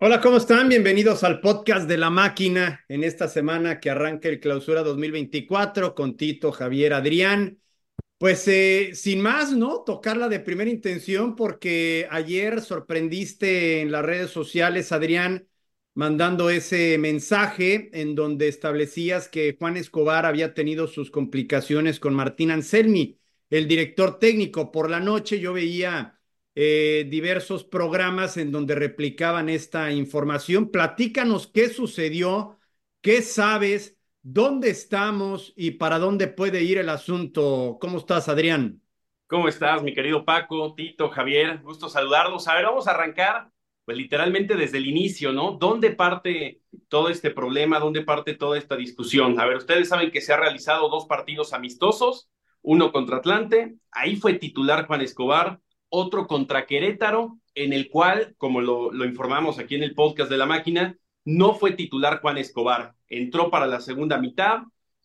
Hola, ¿cómo están? Bienvenidos al podcast de la máquina en esta semana que arranca el clausura 2024 con Tito, Javier, Adrián. Pues eh, sin más, ¿no? Tocarla de primera intención porque ayer sorprendiste en las redes sociales, Adrián, mandando ese mensaje en donde establecías que Juan Escobar había tenido sus complicaciones con Martín Anselmi, el director técnico. Por la noche yo veía eh, diversos programas en donde replicaban esta información. Platícanos qué sucedió, qué sabes, dónde estamos y para dónde puede ir el asunto. ¿Cómo estás, Adrián? ¿Cómo estás, mi querido Paco, Tito, Javier? Gusto saludarlos. A ver, vamos a arrancar, pues literalmente desde el inicio, ¿no? ¿Dónde parte todo este problema? ¿Dónde parte toda esta discusión? A ver, ustedes saben que se ha realizado dos partidos amistosos, uno contra Atlante, ahí fue titular Juan Escobar, otro contra Querétaro, en el cual, como lo, informamos aquí en el podcast de la máquina, no fue titular Juan Escobar. Entró para la segunda mitad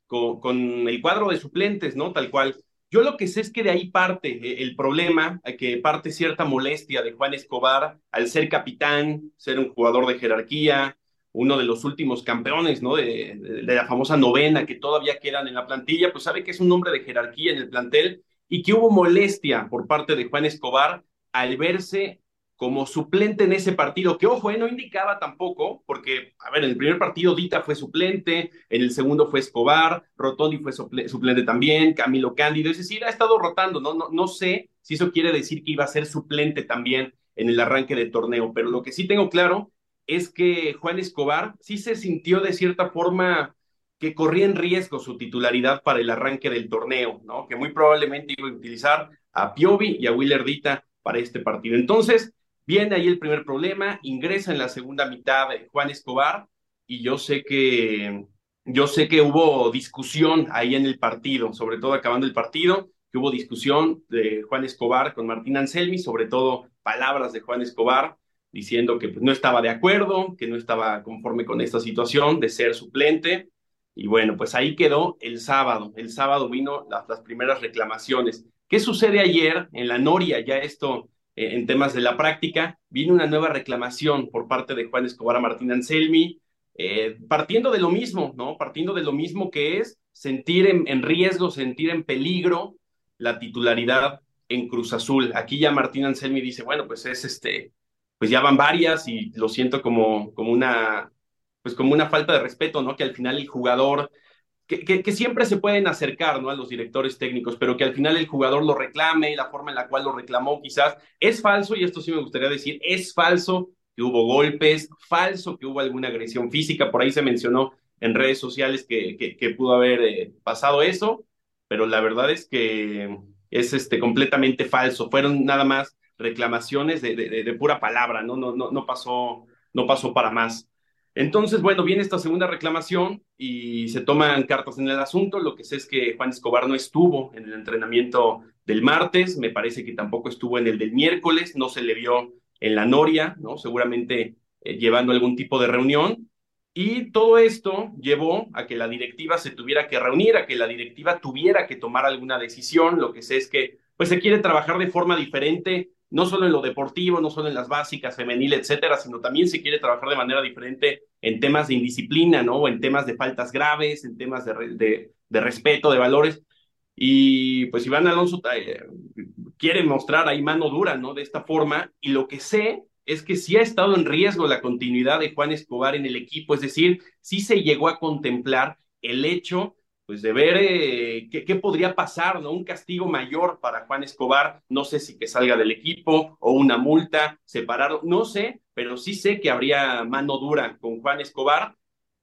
con, el cuadro de suplentes, ¿no? Tal cual. Yo lo que sé es que de ahí parte eh, el problema, que parte cierta molestia de Juan Escobar al ser capitán, ser un jugador de jerarquía, uno de los últimos campeones, ¿no? De, de, de la famosa novena que todavía quedan en la plantilla, pues sabe que es un hombre de jerarquía en el plantel y que hubo molestia por parte de Juan Escobar al verse como suplente en ese partido, que ojo, eh, no indicaba tampoco, porque, a ver, en el primer partido Dita fue suplente, en el segundo fue Escobar, Rotondi fue suplente también, Camilo Cándido, es decir, ha estado rotando, ¿no? No, no sé si eso quiere decir que iba a ser suplente también en el arranque del torneo, pero lo que sí tengo claro es que Juan Escobar sí se sintió de cierta forma que corría en riesgo su titularidad para el arranque del torneo, ¿no? Que muy probablemente iba a utilizar a Piovi y a Willerdita para este partido. Entonces, viene ahí el primer problema, ingresa en la segunda mitad de Juan Escobar y yo sé que yo sé que hubo discusión ahí en el partido, sobre todo acabando el partido, que hubo discusión de Juan Escobar con Martín Anselmi, sobre todo palabras de Juan Escobar diciendo que pues, no estaba de acuerdo, que no estaba conforme con esta situación de ser suplente y bueno, pues ahí quedó el sábado. El sábado vino las, primeras reclamaciones. ¿Qué sucede ayer en la Noria? Ya esto eh, en temas de la práctica, vino una nueva reclamación por parte de Juan Escobar a Martín Anselmi, eh, partiendo de lo mismo, ¿no? Partiendo de lo mismo que es sentir en, en, riesgo, sentir en peligro la titularidad en Cruz Azul. Aquí ya Martín Anselmi dice, bueno, pues es este, pues ya van varias y lo siento como, como una pues como una falta de respeto, ¿no? Que al final el jugador, que, siempre se pueden acercar, ¿no? A los directores técnicos, pero que al final el jugador lo reclame y la forma en la cual lo reclamó quizás es falso, y esto sí me gustaría decir, es falso que hubo golpes, falso que hubo alguna agresión física, por ahí se mencionó en redes sociales que, pudo haber eh, pasado eso, pero la verdad es que es este, completamente falso, fueron nada más reclamaciones de, de, de pura palabra, ¿no? No, no, no, pasó, no pasó para más. Entonces, bueno, viene esta segunda reclamación y se toman cartas en el asunto. Lo que sé es que Juan Escobar no estuvo en el entrenamiento del martes, me parece que tampoco estuvo en el del miércoles, no se le vio en la Noria, ¿no? Seguramente eh, llevando algún tipo de reunión. Y todo esto llevó a que la directiva se tuviera que reunir, a que la directiva tuviera que tomar alguna decisión. Lo que sé es que pues se quiere trabajar de forma diferente no solo en lo deportivo, no solo en las básicas, femenil, etcétera, sino también se quiere trabajar de manera diferente en temas de indisciplina, ¿no? O en temas de faltas graves, en temas de, de, respeto, de valores. Y pues Iván Alonso eh, quiere mostrar ahí mano dura, ¿no? De esta forma. Y lo que sé es que sí ha estado en riesgo la continuidad de Juan Escobar en el equipo, es decir, sí se llegó a contemplar el hecho pues de ver eh, qué, podría pasar, ¿no? Un castigo mayor para Juan Escobar, no sé si que salga del equipo o una multa, separarlo, no sé, pero sí sé que habría mano dura con Juan Escobar.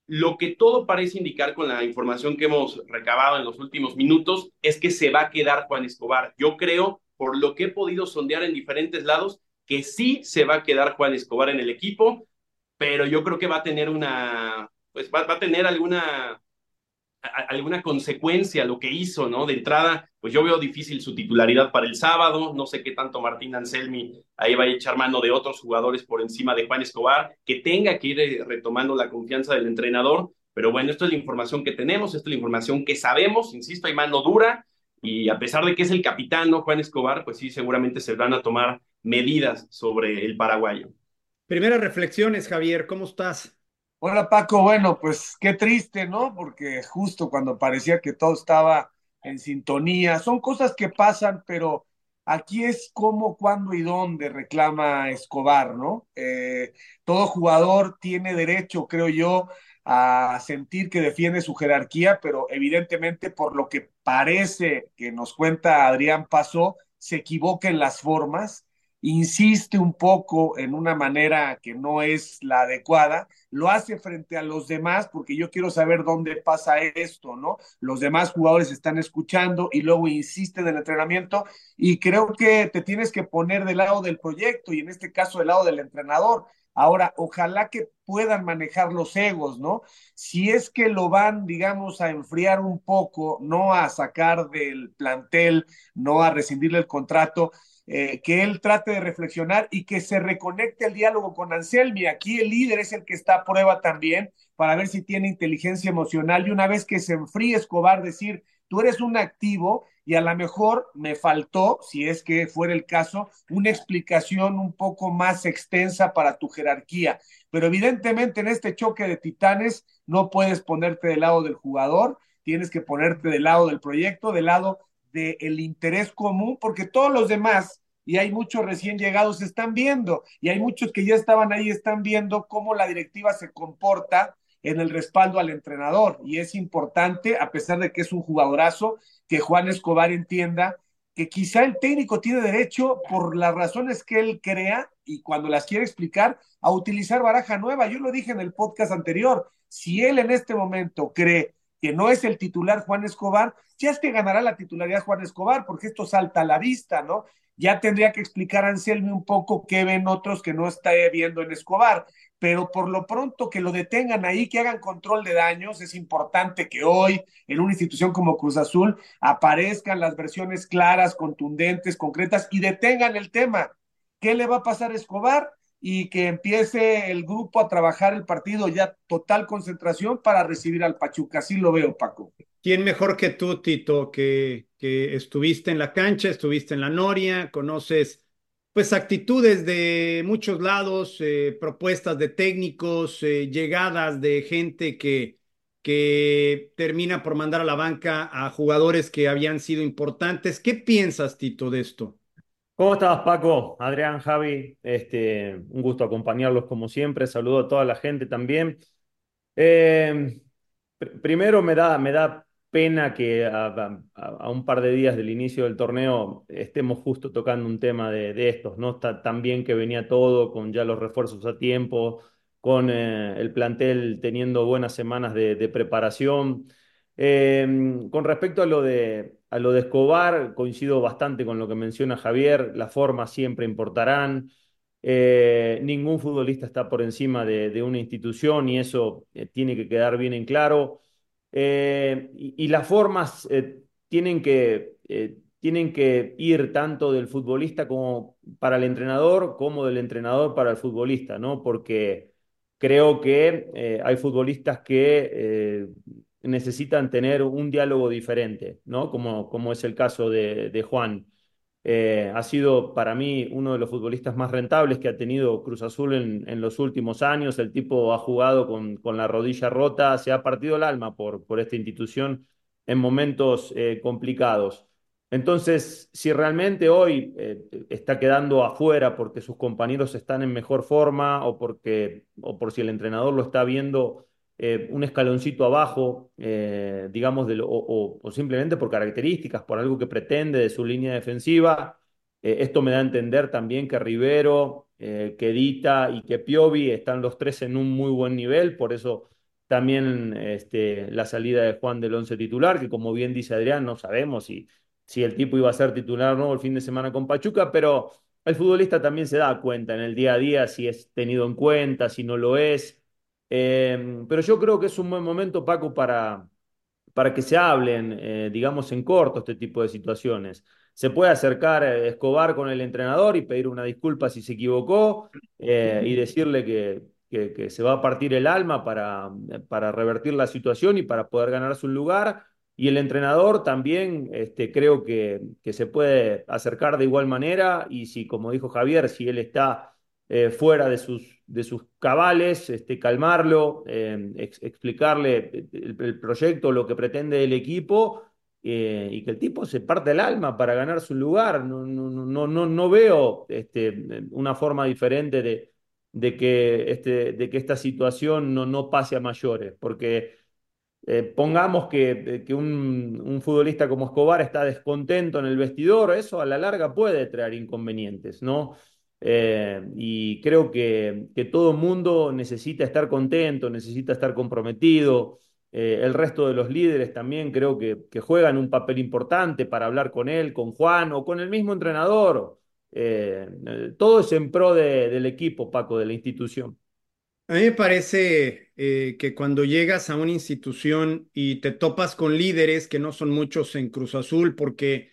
Lo que todo parece indicar con la información que hemos recabado en los últimos minutos es que se va a quedar Juan Escobar. Yo creo, por lo que he podido sondear en diferentes lados, que sí se va a quedar Juan Escobar en el equipo, pero yo creo que va a tener una, pues va a tener alguna alguna consecuencia lo que hizo, ¿no? De entrada, pues yo veo difícil su titularidad para el sábado, no sé qué tanto Martín Anselmi ahí va a echar mano de otros jugadores por encima de Juan Escobar, que tenga que ir eh, retomando la confianza del entrenador, pero bueno, esto es la información que tenemos, esto es la información que sabemos, insisto, hay mano dura, y a pesar de que es el capitán, ¿no? Juan Escobar, pues sí, seguramente se van a tomar medidas sobre el paraguayo. Primeras reflexiones, Javier, ¿cómo estás? Hola Paco, bueno, pues qué triste, ¿no? Porque justo cuando parecía que todo estaba en sintonía, son cosas que pasan, pero aquí es cómo, cuándo y dónde reclama Escobar, ¿no? Eh, todo jugador tiene derecho, creo yo, a sentir que defiende su jerarquía, pero evidentemente por lo que parece que nos cuenta Adrián Pasó, se equivoca en las formas insiste un poco en una manera que no es la adecuada, lo hace frente a los demás porque yo quiero saber dónde pasa esto, ¿no? Los demás jugadores están escuchando y luego insiste en el entrenamiento y creo que te tienes que poner del lado del proyecto y en este caso del lado del entrenador. Ahora, ojalá que puedan manejar los egos, ¿no? Si es que lo van, digamos, a enfriar un poco, no a sacar del plantel, no a rescindirle el contrato, eh, que él trate de reflexionar y que se reconecte el diálogo con Anselmi. Aquí el líder es el que está a prueba también para ver si tiene inteligencia emocional y una vez que se enfríe Escobar, decir, tú eres un activo y a lo mejor me faltó, si es que fuera el caso, una explicación un poco más extensa para tu jerarquía. Pero evidentemente en este choque de titanes no puedes ponerte del lado del jugador, tienes que ponerte del lado del proyecto, del lado del interés común, porque todos los demás y hay muchos recién llegados están viendo y hay muchos que ya estaban ahí están viendo cómo la directiva se comporta en el respaldo al entrenador y es importante a pesar de que es un jugadorazo que Juan Escobar entienda que quizá el técnico tiene derecho por las razones que él crea y cuando las quiere explicar a utilizar baraja nueva. Yo lo dije en el podcast anterior, si él en este momento cree que no es el titular Juan Escobar, ya es que ganará la titularidad Juan Escobar, porque esto salta a la vista, ¿no? Ya tendría que explicar Anselmi un poco qué ven otros que no está viendo en Escobar, pero por lo pronto que lo detengan ahí, que hagan control de daños, es importante que hoy en una institución como Cruz Azul aparezcan las versiones claras, contundentes, concretas y detengan el tema. ¿Qué le va a pasar a Escobar? y que empiece el grupo a trabajar el partido ya total concentración para recibir al Pachuca. Así lo veo, Paco. ¿Quién mejor que tú, Tito, que, que estuviste en la cancha, estuviste en la Noria, conoces pues actitudes de muchos lados, eh, propuestas de técnicos, eh, llegadas de gente que, que termina por mandar a la banca a jugadores que habían sido importantes. ¿Qué piensas, Tito, de esto? ¿Cómo estás, Paco? Adrián, Javi, este, un gusto acompañarlos como siempre. Saludo a toda la gente también. Eh, primero me da, me da pena que a, un par de días del inicio del torneo estemos justo tocando un tema de, estos, ¿no? Está tan bien que venía todo, con ya los refuerzos a tiempo, con eh, el plantel teniendo buenas semanas de, preparación. Eh, con respecto a lo de a lo de Escobar, coincido bastante con lo que menciona Javier, las formas siempre importarán. Eh, ningún futbolista está por encima de, una institución y eso tiene que quedar bien en claro. Eh, y, las formas tienen, que, tienen que ir tanto del futbolista como para el entrenador, como del entrenador para el futbolista, ¿no? Porque creo que hay futbolistas que necesitan tener un diálogo diferente, ¿no? Como, como es el caso de Juan. Eh, ha sido para mí uno de los futbolistas más rentables que ha tenido Cruz Azul en, los últimos años. El tipo ha jugado con, con, la rodilla rota, se ha partido el alma por, por esta institución en momentos eh, complicados. Entonces, si realmente hoy eh, está quedando afuera porque sus compañeros están en mejor forma o, porque, o por si el entrenador lo está viendo eh, un escaloncito abajo, eh, digamos, de o, simplemente por características, por algo que pretende de su línea defensiva. Eh, esto me da a entender también que Rivero, que Dita y que Piovi están los tres en un muy buen nivel, por eso también este, la salida de Juan del once titular, que como bien dice Adrián, no sabemos si, si el tipo iba a ser titular o no el fin de semana con Pachuca, pero el futbolista también se da cuenta en el día a día si es tenido en cuenta, si no lo es. Em, pero yo creo que es un buen momento, Paco, para, para que se hablen, eh, digamos, en corto este tipo de situaciones. Se puede acercar a Escobar con el entrenador y pedir una disculpa si se equivocó eh, y decirle que, que, se va a partir el alma para, para revertir la situación y para poder ganarse un lugar. Y el entrenador también este, creo que, que se puede acercar de igual manera y si, como dijo Javier, si él está eh, fuera de sus, de sus cabales, este, calmarlo, eh, explicarle el, proyecto, lo que pretende el equipo eh, y que el tipo se parte el alma para ganar su lugar. No, no, no, no, veo este, una forma diferente de, de, que, este, de que esta situación no, no pase a mayores, porque eh, pongamos que, que un, un, futbolista como Escobar está descontento en el vestidor, eso a la larga puede traer inconvenientes, ¿no? Eh, y creo que, que todo mundo necesita estar contento, necesita estar comprometido. Eh, el resto de los líderes también creo que, juegan un papel importante para hablar con él, con Juan o con el mismo entrenador. todo es en pro de, del equipo, Paco, de la institución. A mí me parece eh, que cuando llegas a una institución y te topas con líderes, que no son muchos en Cruz Azul, porque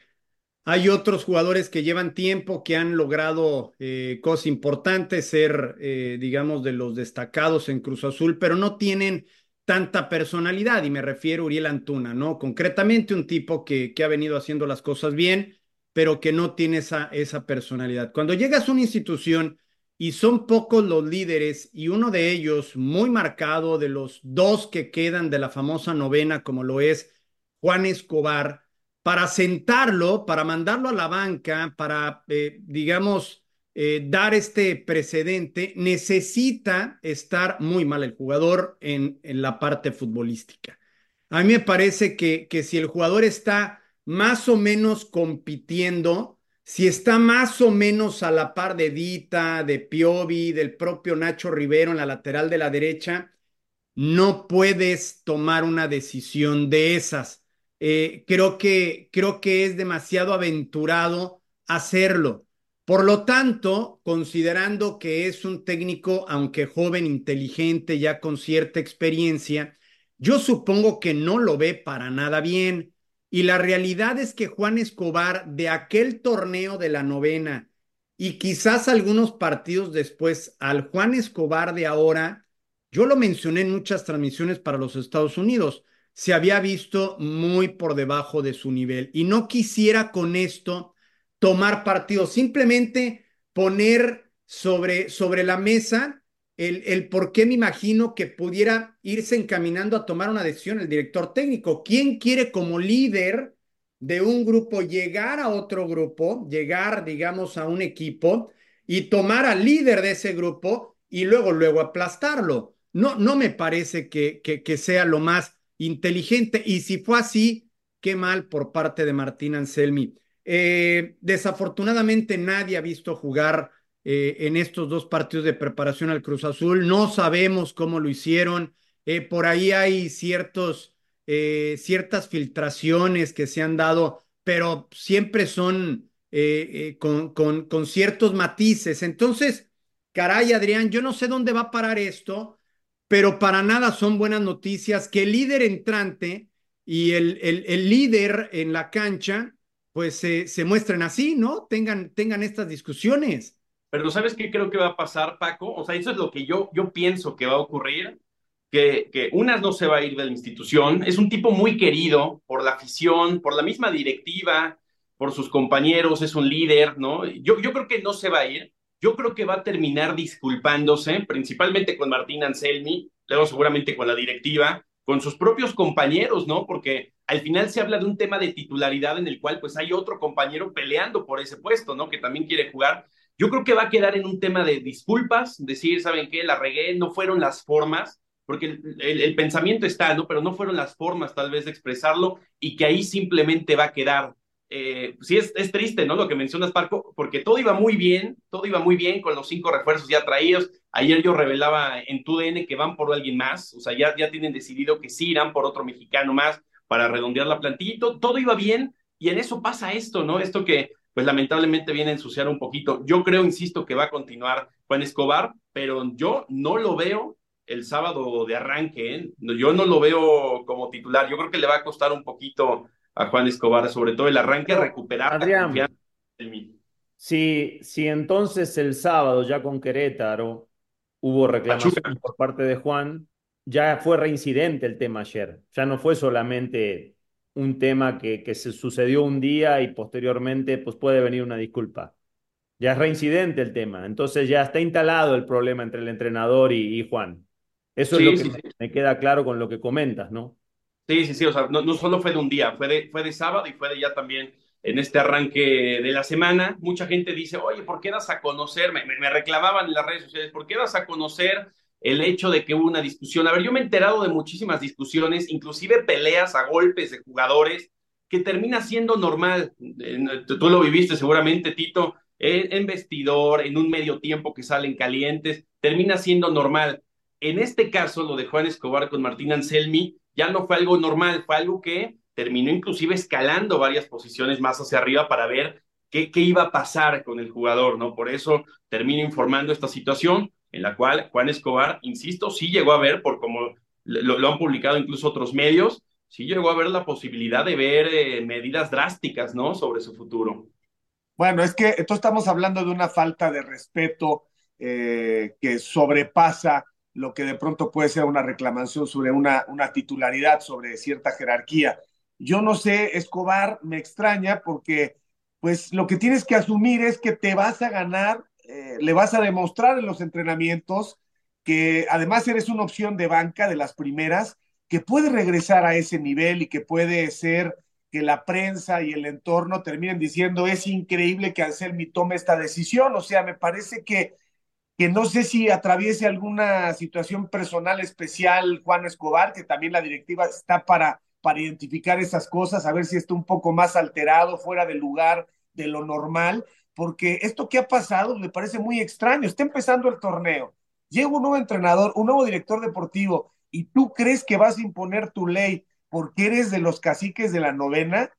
hay otros jugadores que llevan tiempo, que han logrado eh, cosas importantes, ser, eh, digamos, de los destacados en Cruz Azul, pero no tienen tanta personalidad, y me refiero a Uriel Antuna, ¿no? Concretamente un tipo que, que ha venido haciendo las cosas bien, pero que no tiene esa, esa personalidad. Cuando llegas a una institución y son pocos los líderes y uno de ellos muy marcado de los dos que quedan de la famosa novena como lo es Juan Escobar, para sentarlo, para mandarlo a la banca, para, eh, digamos, eh, dar este precedente, necesita estar muy mal el jugador en, en la parte futbolística. A mí me parece que, que si el jugador está más o menos compitiendo, si está más o menos a la par de Dita, de Piovi, del propio Nacho Rivero en la lateral de la derecha, no puedes tomar una decisión de esas. Eh, creo, que, creo que es demasiado aventurado hacerlo. Por lo tanto, considerando que es un técnico, aunque joven, inteligente, ya con cierta experiencia, yo supongo que no lo ve para nada bien. Y la realidad es que Juan Escobar, de aquel torneo de la novena y quizás algunos partidos después, al Juan Escobar de ahora, yo lo mencioné en muchas transmisiones para los Estados Unidos, se había visto muy por debajo de su nivel. Y no quisiera con esto tomar partido, simplemente poner sobre, sobre la mesa el, por qué me imagino que pudiera irse encaminando a tomar una decisión el director técnico. ¿Quién quiere como líder de un grupo llegar a otro grupo, llegar, digamos, a un equipo y tomar al líder de ese grupo y luego, luego aplastarlo? No, no me parece que, que, que sea lo más inteligente. Y si fue así, qué mal por parte de Martín Anselmi. Eh, desafortunadamente nadie ha visto jugar eh, en estos dos partidos de preparación al Cruz Azul. No sabemos cómo lo hicieron. Eh, por ahí hay ciertos, ciertas filtraciones que se han dado, pero siempre son con, con, con ciertos matices. Entonces, caray, Adrián, yo no sé dónde va a parar esto, pero para nada son buenas noticias que el líder entrante y el, el, el líder en la cancha, pues se muestren así, ¿no? Tengan, tengan estas discusiones. Pero ¿sabes qué creo que va a pasar, Paco? O sea, eso es lo que yo, yo pienso que va a ocurrir, que, que Unas no se va a ir de la institución, es un tipo muy querido por la afición, por la misma directiva, por sus compañeros, es un líder, ¿no? Yo, yo creo que no se va a ir, yo creo que va a terminar disculpándose, principalmente con Martín Anselmi, luego seguramente con la directiva, con sus propios compañeros, ¿no? Porque al final se habla de un tema de titularidad en el cual pues hay otro compañero peleando por ese puesto, ¿no? Que también quiere jugar. Yo creo que va a quedar en un tema de disculpas, decir, ¿saben qué? La regué, no fueron las formas, porque el, pensamiento está, ¿no? Pero no fueron las formas tal vez de expresarlo y que ahí simplemente va a quedar. Eh, sí, es, triste, ¿no? Lo que mencionas, Parco, porque todo iba muy bien, todo iba muy bien con los cinco refuerzos ya traídos. Ayer yo revelaba en tu DN que van por alguien más, o sea, ya, ya tienen decidido que sí irán por otro mexicano más para redondear la plantilla. Todo, todo iba bien y en eso pasa esto, ¿no? Esto que pues lamentablemente viene a ensuciar un poquito. Yo creo, insisto, que va a continuar Juan Escobar, pero yo no lo veo el sábado de arranque, ¿eh? yo no lo veo como titular. Yo creo que le va a costar un poquito a Juan Escobar, sobre todo el arranque, recuperar Adrián, la confianza en mí. Si, si entonces el sábado ya con Querétaro hubo reclamación por parte de Juan, ya fue reincidente el tema ayer. Ya no fue solamente un tema que, que se sucedió un día y posteriormente pues puede venir una disculpa. Ya es reincidente el tema. Entonces ya está instalado el problema entre el entrenador y, y Juan. Eso Sí, es lo sí, que sí. me queda claro con lo que comentas, ¿no? Sí, sí, sí, o sea, no, solo fue de un día, fue de, fue de sábado y fue de ya también en este arranque de la semana. Mucha gente dice, oye, ¿por qué das a conocer? Me, me, reclamaban en las redes sociales, ¿por qué das a conocer el hecho de que hubo una discusión? A ver, yo me he enterado de muchísimas discusiones, inclusive peleas a golpes de jugadores, que termina siendo normal. Eh, Tú tú lo viviste seguramente, Tito, en, en vestidor, en un medio tiempo que salen calientes, termina siendo normal. En este caso, lo de Juan Escobar con Martín Anselmi ya no fue algo normal, fue algo que terminó inclusive escalando varias posiciones más hacia arriba para ver qué, qué iba a pasar con el jugador, ¿no? Por eso termino informando esta situación en la cual Juan Escobar, insisto, sí llegó a ver, por como lo, han publicado incluso otros medios, sí llegó a ver la posibilidad de ver eh, medidas drásticas, ¿no? Sobre su futuro. Bueno, es que entonces estamos hablando de una falta de respeto eh, que sobrepasa lo que de pronto puede ser una reclamación sobre una, una titularidad, sobre cierta jerarquía. Yo no sé, Escobar me extraña porque pues lo que tienes que asumir es que te vas a ganar, eh, le vas a demostrar en los entrenamientos que además eres una opción de banca de las primeras, que puede regresar a ese nivel y que puede ser que la prensa y el entorno terminen diciendo es increíble que Anselmi tome esta decisión. O sea, me parece que, que no sé si atraviese alguna situación personal especial Juan Escobar, que también la directiva está para, para identificar esas cosas, a ver si está un poco más alterado, fuera del lugar de lo normal, porque esto que ha pasado me parece muy extraño. Está empezando el torneo, llega un nuevo entrenador, un nuevo director deportivo, y tú crees que vas a imponer tu ley porque eres de los caciques de la novena,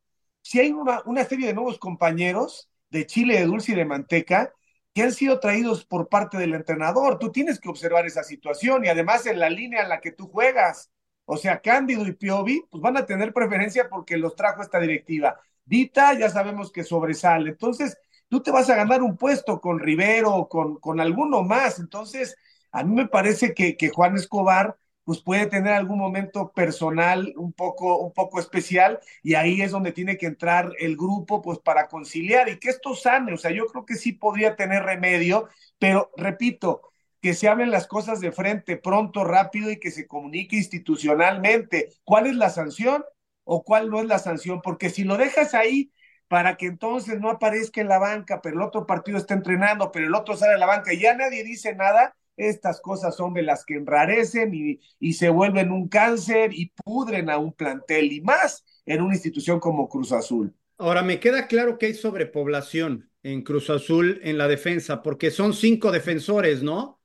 si hay una, una serie de nuevos compañeros de chile, de dulce y de manteca han sido traídos por parte del entrenador. Tú tienes que observar esa situación y además en la línea en la que tú juegas. O sea, Cándido y Piovi, pues van a tener preferencia porque los trajo esta directiva. Dita, ya sabemos que sobresale. Entonces, tú te vas a ganar un puesto con Rivero o con, con alguno más. Entonces, a mí me parece que, que Juan Escobar pues puede tener algún momento personal un poco, un poco especial y ahí es donde tiene que entrar el grupo pues para conciliar y que esto sane, o sea, yo creo que sí podría tener remedio, pero repito, que se hablen las cosas de frente pronto, rápido y que se comunique institucionalmente. Cuál es la sanción o cuál no es la sanción, porque si lo dejas ahí para que entonces no aparezca en la banca, pero el otro partido está entrenando, pero el otro sale a la banca y ya nadie dice nada, estas cosas son de las que enrarecen y, y, se vuelven un cáncer y pudren a un plantel y más en una institución como Cruz Azul. Ahora, me queda claro que hay sobrepoblación en Cruz Azul en la defensa, porque son cinco defensores, ¿no?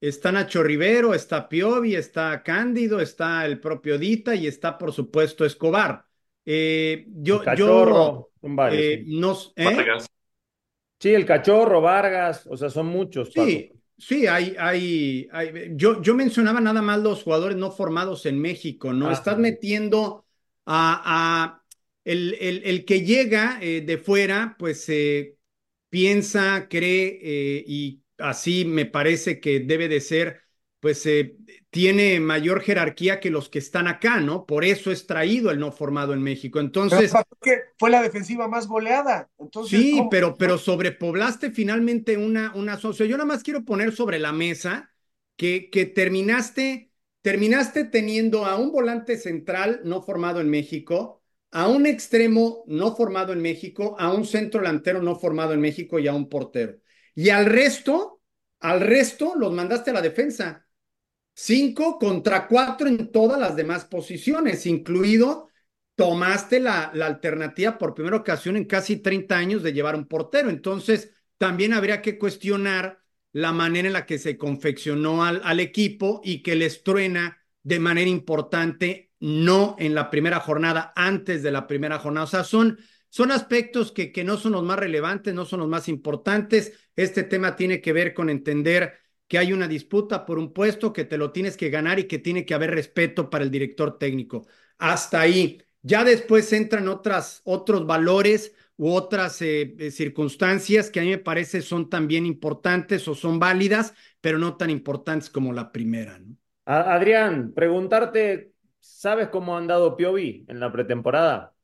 Está Nacho Rivero, está Piovi, está Cándido, está el propio Dita y está, por supuesto, Escobar. Eh, yo, el cachorro, yo son varios, eh, sí. no, ¿eh? sí, el cachorro, Vargas, o sea, son muchos. Paco. Sí, hay, hay, hay, yo, yo mencionaba nada más los jugadores no formados en México, ¿no? Ajá. Estás metiendo a, a el, el, el, que llega eh, de fuera, pues eh, piensa, cree eh, y así me parece que debe de ser, pues eh, tiene mayor jerarquía que los que están acá, ¿no? Por eso es traído el no formado en México. Entonces. Pero fue la defensiva más goleada. Entonces, sí, ¿cómo? pero, pero sobrepoblaste finalmente una, una. Yo nada más quiero poner sobre la mesa que, que terminaste, terminaste teniendo a un volante central no formado en México, a un extremo no formado en México, a un centro delantero no formado en México y a un portero. Y al resto, al resto los mandaste a la defensa. Cinco contra cuatro en todas las demás posiciones, incluido tomaste la, la, alternativa por primera ocasión en casi 30 años de llevar un portero. Entonces, también habría que cuestionar la manera en la que se confeccionó al, al equipo y que les truena de manera importante, no en la primera jornada, antes de la primera jornada. O sea, son, son aspectos que, que no son los más relevantes, no son los más importantes. Este tema tiene que ver con entender que hay una disputa por un puesto, que te lo tienes que ganar y que tiene que haber respeto para el director técnico. Hasta ahí. Ya después entran otras, otros valores u otras eh, eh, circunstancias que a mí me parece son también importantes o son válidas, pero no tan importantes como la primera. ¿no? Adrián, preguntarte, ¿sabes cómo ha andado Piovi en la pretemporada?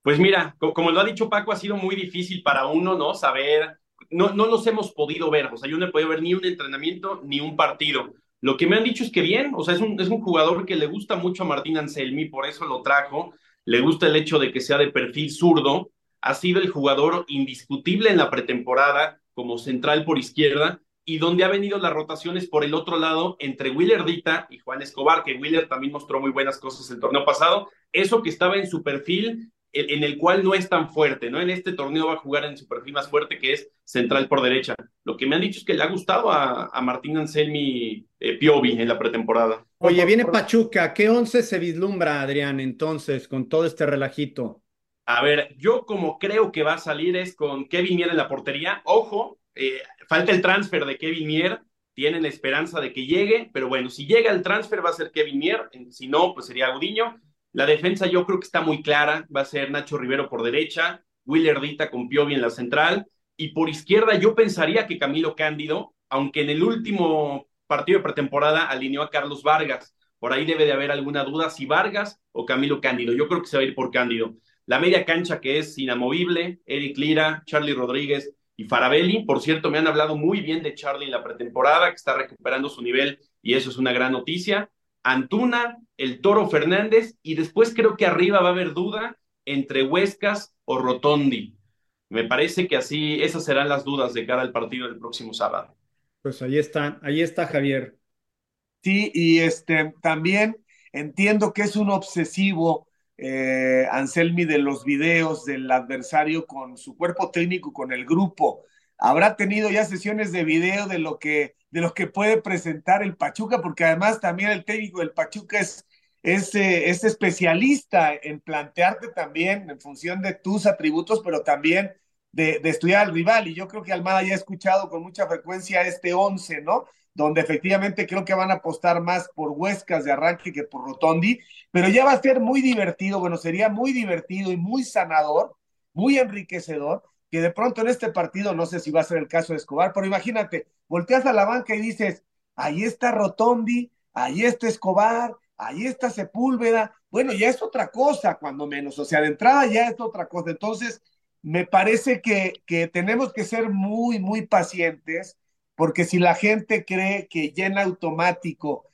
Pues mira, como lo ha dicho Paco, ha sido muy difícil para uno, ¿no? Saber no, no los hemos podido ver, o sea, yo no he podido ver ni un entrenamiento ni un partido. Lo que me han dicho es que bien, o sea, es un, es un jugador que le gusta mucho a Martín Anselmi, por eso lo trajo, le gusta el hecho de que sea de perfil zurdo, ha sido el jugador indiscutible en la pretemporada como central por izquierda y donde ha venido las rotaciones por el otro lado entre Willer Dita y Juan Escobar, que Willer también mostró muy buenas cosas el torneo pasado, eso que estaba en su perfil en el cual no es tan fuerte, ¿no? En este torneo va a jugar en su perfil más fuerte, que es central por derecha. Lo que me han dicho es que le ha gustado a, a Martín Anselmi eh, Piovi en la pretemporada. Oye, viene Pachuca. ¿Qué once se vislumbra, Adrián, entonces, con todo este relajito? A ver, yo como creo que va a salir es con Kevin Mier en la portería. Ojo, eh, falta el transfer de Kevin Mier. Tienen esperanza de que llegue, pero bueno, si llega el transfer va a ser Kevin Mier, si no, pues sería Gudiño. La defensa yo creo que está muy clara, va a ser Nacho Rivero por derecha, Willer Dita con Piovi en la central, y por izquierda yo pensaría que Camilo Cándido, aunque en el último partido de pretemporada alineó a Carlos Vargas, por ahí debe de haber alguna duda si Vargas o Camilo Cándido, yo creo que se va a ir por Cándido. La media cancha que es inamovible, Eric Lira, Charlie Rodríguez y Farabelli, por cierto, me han hablado muy bien de Charlie en la pretemporada, que está recuperando su nivel y eso es una gran noticia. Antuna, el Toro Fernández y después creo que arriba va a haber duda entre Huescas o Rotondi. Me parece que así esas serán las dudas de cara al partido del próximo sábado. Pues ahí está, ahí está Javier. Sí, y este también entiendo que es un obsesivo eh, Anselmi de los videos del adversario con su cuerpo técnico, con el grupo. Habrá tenido ya sesiones de video de lo que de lo que puede presentar el Pachuca, porque además también el técnico del Pachuca es, es, eh, es especialista en plantearte también en función de tus atributos, pero también de, de, estudiar al rival. Y yo creo que Almada ya ha escuchado con mucha frecuencia este 11, ¿no? Donde efectivamente creo que van a apostar más por Huescas de arranque que por Rotondi, pero ya va a ser muy divertido, bueno, sería muy divertido y muy sanador, muy enriquecedor que de pronto en este partido, no sé si va a ser el caso de Escobar, pero imagínate, volteas a la banca y dices, ahí está Rotondi, ahí está Escobar, ahí está Sepúlveda, bueno, ya es otra cosa, cuando menos, o sea, de entrada ya es otra cosa. Entonces, me parece que, que tenemos que ser muy, muy pacientes, porque si la gente cree que llena automático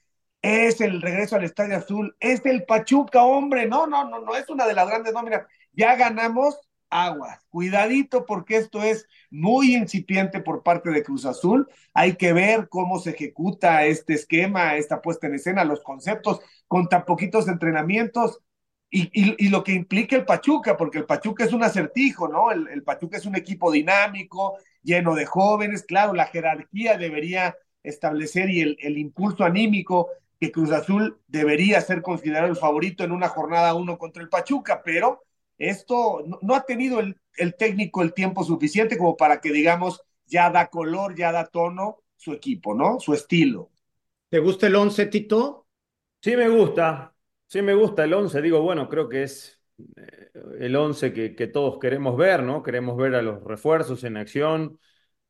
es el regreso al Estadio Azul, es el Pachuca, hombre, no, no, no, no, es una de las grandes nóminas, ya ganamos, aguas. Cuidadito porque esto es muy incipiente por parte de Cruz Azul. Hay que ver cómo se ejecuta este esquema, esta puesta en escena, los conceptos con tan poquitos entrenamientos y, lo que implica el Pachuca, porque el Pachuca es un acertijo, ¿no? El, Pachuca es un equipo dinámico, lleno de jóvenes. Claro, la jerarquía debería establecer y el impulso anímico que Cruz Azul debería ser considerado el favorito en una jornada uno contra el Pachuca, pero esto no, no ha tenido el, el, técnico el tiempo suficiente como para que, digamos, ya da color, ya da tono su equipo, ¿no? Su estilo. ¿Te gusta el 11, Tito? Sí, me gusta. Sí, me gusta el 11. Digo, bueno, creo que es eh, el 11 que, que, todos queremos ver, ¿no? Queremos ver a los refuerzos en acción.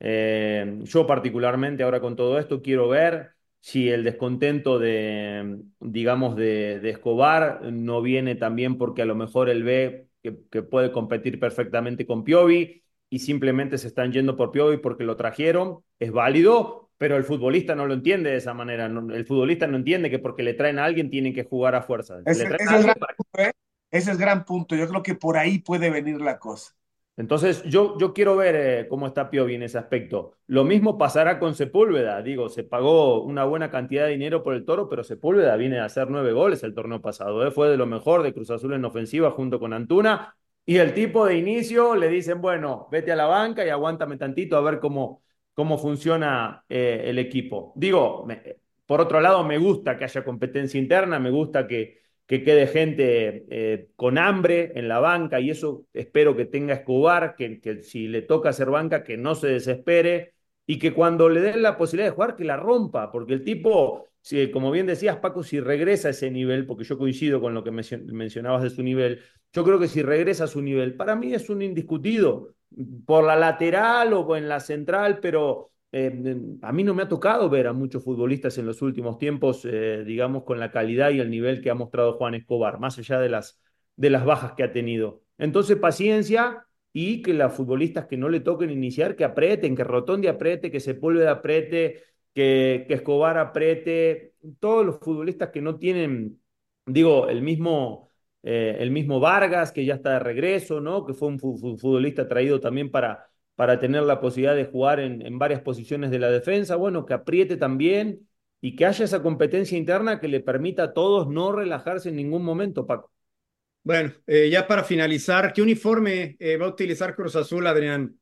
Eh, yo particularmente ahora con todo esto quiero ver si el descontento de, digamos, de, de Escobar no viene también porque a lo mejor él ve que, que, puede competir perfectamente con Piovi y simplemente se están yendo por Piovi porque lo trajeron, es válido, pero el futbolista no lo entiende de esa manera. No, el futbolista no entiende que porque le traen a alguien tienen que jugar a fuerza. Ese, ese, es, gran punto, ¿eh? ese es gran punto. Yo creo que por ahí puede venir la cosa. Entonces, yo, yo quiero ver eh, cómo está Piovi en ese aspecto. Lo mismo pasará con Sepúlveda. Digo, se pagó una buena cantidad de dinero por el toro, pero Sepúlveda viene a hacer nueve goles el torneo pasado. ¿eh? Fue de lo mejor de Cruz Azul en ofensiva junto con Antuna. Y el tipo de inicio le dicen, bueno, vete a la banca y aguántame tantito a ver cómo, cómo funciona eh, el equipo. Digo, por otro lado, me gusta que haya competencia interna, me gusta que que quede gente eh, con hambre en la banca y eso espero que tenga Escobar, que, que, si le toca hacer banca, que no se desespere y que cuando le den la posibilidad de jugar, que la rompa, porque el tipo, si, como bien decías Paco, si regresa a ese nivel, porque yo coincido con lo que mencionabas de su nivel, yo creo que si regresa a su nivel, para mí es un indiscutido, por la lateral o en la central, pero eh, a mí no me ha tocado ver a muchos futbolistas en los últimos tiempos, eh, digamos, con la calidad y el nivel que ha mostrado Juan Escobar, más allá de las, de las bajas que ha tenido. Entonces, paciencia, y que las futbolistas que no le toquen iniciar, que aprieten, que Rotondi apriete, que Sepúlveda apriete, que, que Escobar apriete, todos los futbolistas que no tienen, digo, el mismo, eh, el mismo Vargas, que ya está de regreso, ¿no? Que fue un futbolista traído también para, para tener la posibilidad de jugar en, en varias posiciones de la defensa, bueno, que apriete también y que haya esa competencia interna que le permita a todos no relajarse en ningún momento, Paco. Bueno, eh, ya para finalizar, ¿qué uniforme eh, va a utilizar Cruz Azul, Adrián?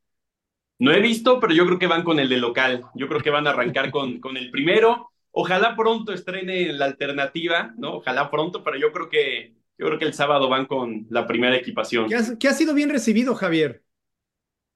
No he visto, pero yo creo que van con el de local. Yo creo que van a arrancar con, con el primero. Ojalá pronto estrene la alternativa, ¿no? Ojalá pronto, pero yo creo que yo creo que el sábado van con la primera equipación. ¿Qué ha, ha sido bien recibido, Javier?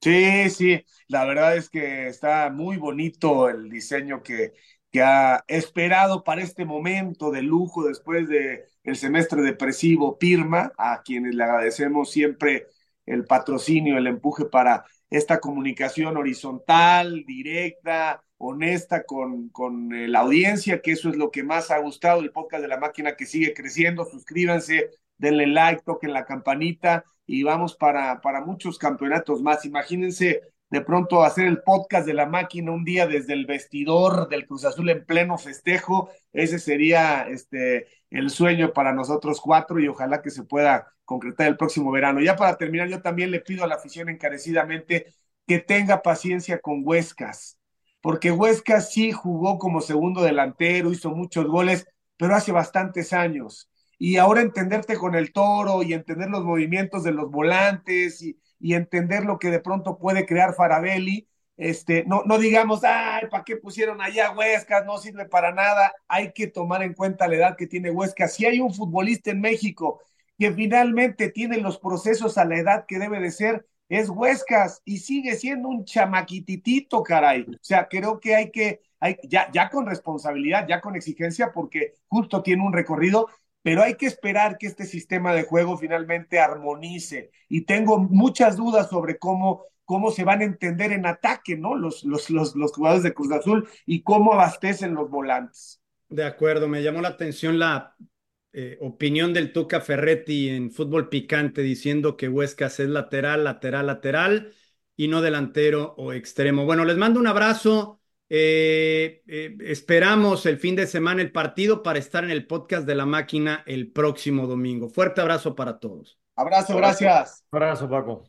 Sí, sí, la verdad es que está muy bonito el diseño que, que ha esperado para este momento de lujo después de el semestre depresivo Pirma, a quienes le agradecemos siempre el patrocinio, el empuje para esta comunicación horizontal, directa, honesta con, con eh, la audiencia, que eso es lo que más ha gustado el podcast de la máquina que sigue creciendo. Suscríbanse, denle like, toquen la campanita y vamos para, para muchos campeonatos más. Imagínense de pronto hacer el podcast de la máquina un día desde el vestidor del Cruz Azul en pleno festejo, ese sería este el sueño para nosotros cuatro y ojalá que se pueda concretar el próximo verano. Ya para terminar, yo también le pido a la afición encarecidamente que tenga paciencia con Huescas, porque Huescas sí jugó como segundo delantero, hizo muchos goles, pero hace bastantes años. Y ahora entenderte con el toro y entender los movimientos de los volantes y, y entender lo que de pronto puede crear Farabelli. Este, no, no digamos, ay, ¿para qué pusieron allá Huescas? No sirve para nada. Hay que tomar en cuenta la edad que tiene Huescas. Si hay un futbolista en México que finalmente tiene los procesos a la edad que debe de ser, es Huescas y sigue siendo un chamaquititito, caray. O sea, creo que hay que, hay, ya, ya con responsabilidad, ya con exigencia, porque justo tiene un recorrido pero hay que esperar que este sistema de juego finalmente armonice. Y tengo muchas dudas sobre cómo, cómo se van a entender en ataque, ¿no? Los, los, los, los jugadores de Cruz Azul y cómo abastecen los volantes. De acuerdo, me llamó la atención la eh, opinión del Tuca Ferretti en fútbol picante diciendo que Huescas es lateral, lateral, lateral y no delantero o extremo. Bueno, les mando un abrazo. Eh, eh, esperamos el fin de semana el partido para estar en el podcast de la máquina el próximo domingo. Fuerte abrazo para todos. Abrazo, gracias. Abrazo, Paco.